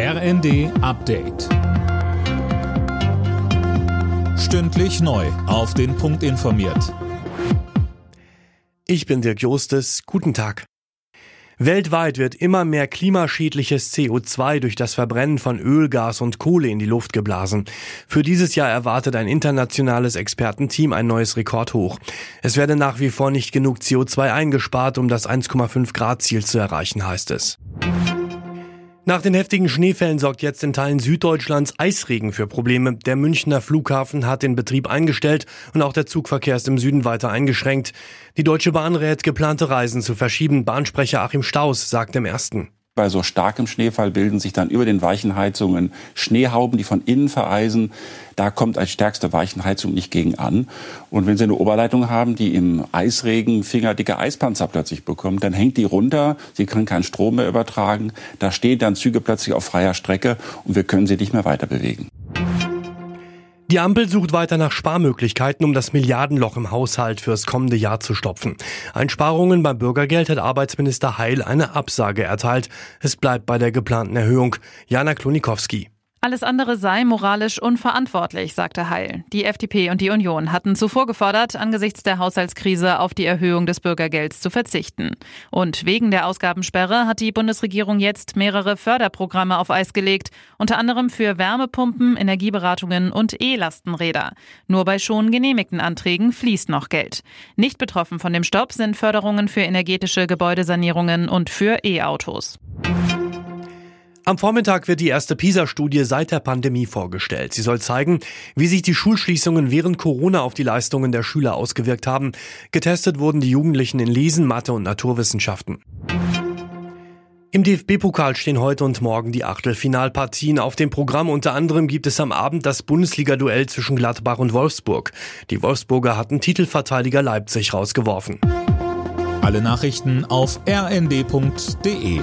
RND Update. Stündlich neu. Auf den Punkt informiert. Ich bin Dirk Jostes. Guten Tag. Weltweit wird immer mehr klimaschädliches CO2 durch das Verbrennen von Öl, Gas und Kohle in die Luft geblasen. Für dieses Jahr erwartet ein internationales Expertenteam ein neues Rekordhoch. Es werde nach wie vor nicht genug CO2 eingespart, um das 1,5 Grad Ziel zu erreichen, heißt es. Nach den heftigen Schneefällen sorgt jetzt in Teilen Süddeutschlands Eisregen für Probleme. Der Münchner Flughafen hat den Betrieb eingestellt und auch der Zugverkehr ist im Süden weiter eingeschränkt. Die Deutsche Bahn rät, geplante Reisen zu verschieben. Bahnsprecher Achim Staus sagt im ersten. Bei so starkem Schneefall bilden sich dann über den Weichenheizungen Schneehauben, die von innen vereisen. Da kommt als stärkste Weichenheizung nicht gegen an. Und wenn Sie eine Oberleitung haben, die im Eisregen fingerdicke Eispanzer plötzlich bekommt, dann hängt die runter. Sie kann keinen Strom mehr übertragen. Da stehen dann Züge plötzlich auf freier Strecke und wir können sie nicht mehr weiter bewegen. Die Ampel sucht weiter nach Sparmöglichkeiten, um das Milliardenloch im Haushalt fürs kommende Jahr zu stopfen. Einsparungen beim Bürgergeld hat Arbeitsminister Heil eine Absage erteilt. Es bleibt bei der geplanten Erhöhung. Jana Klonikowski. Alles andere sei moralisch unverantwortlich, sagte Heil. Die FDP und die Union hatten zuvor gefordert, angesichts der Haushaltskrise auf die Erhöhung des Bürgergelds zu verzichten. Und wegen der Ausgabensperre hat die Bundesregierung jetzt mehrere Förderprogramme auf Eis gelegt, unter anderem für Wärmepumpen, Energieberatungen und E-Lastenräder. Nur bei schon genehmigten Anträgen fließt noch Geld. Nicht betroffen von dem Stopp sind Förderungen für energetische Gebäudesanierungen und für E-Autos. Am Vormittag wird die erste PISA-Studie seit der Pandemie vorgestellt. Sie soll zeigen, wie sich die Schulschließungen während Corona auf die Leistungen der Schüler ausgewirkt haben. Getestet wurden die Jugendlichen in Lesen, Mathe und Naturwissenschaften. Im DFB-Pokal stehen heute und morgen die Achtelfinalpartien auf dem Programm. Unter anderem gibt es am Abend das Bundesliga-Duell zwischen Gladbach und Wolfsburg. Die Wolfsburger hatten Titelverteidiger Leipzig rausgeworfen. Alle Nachrichten auf rnd.de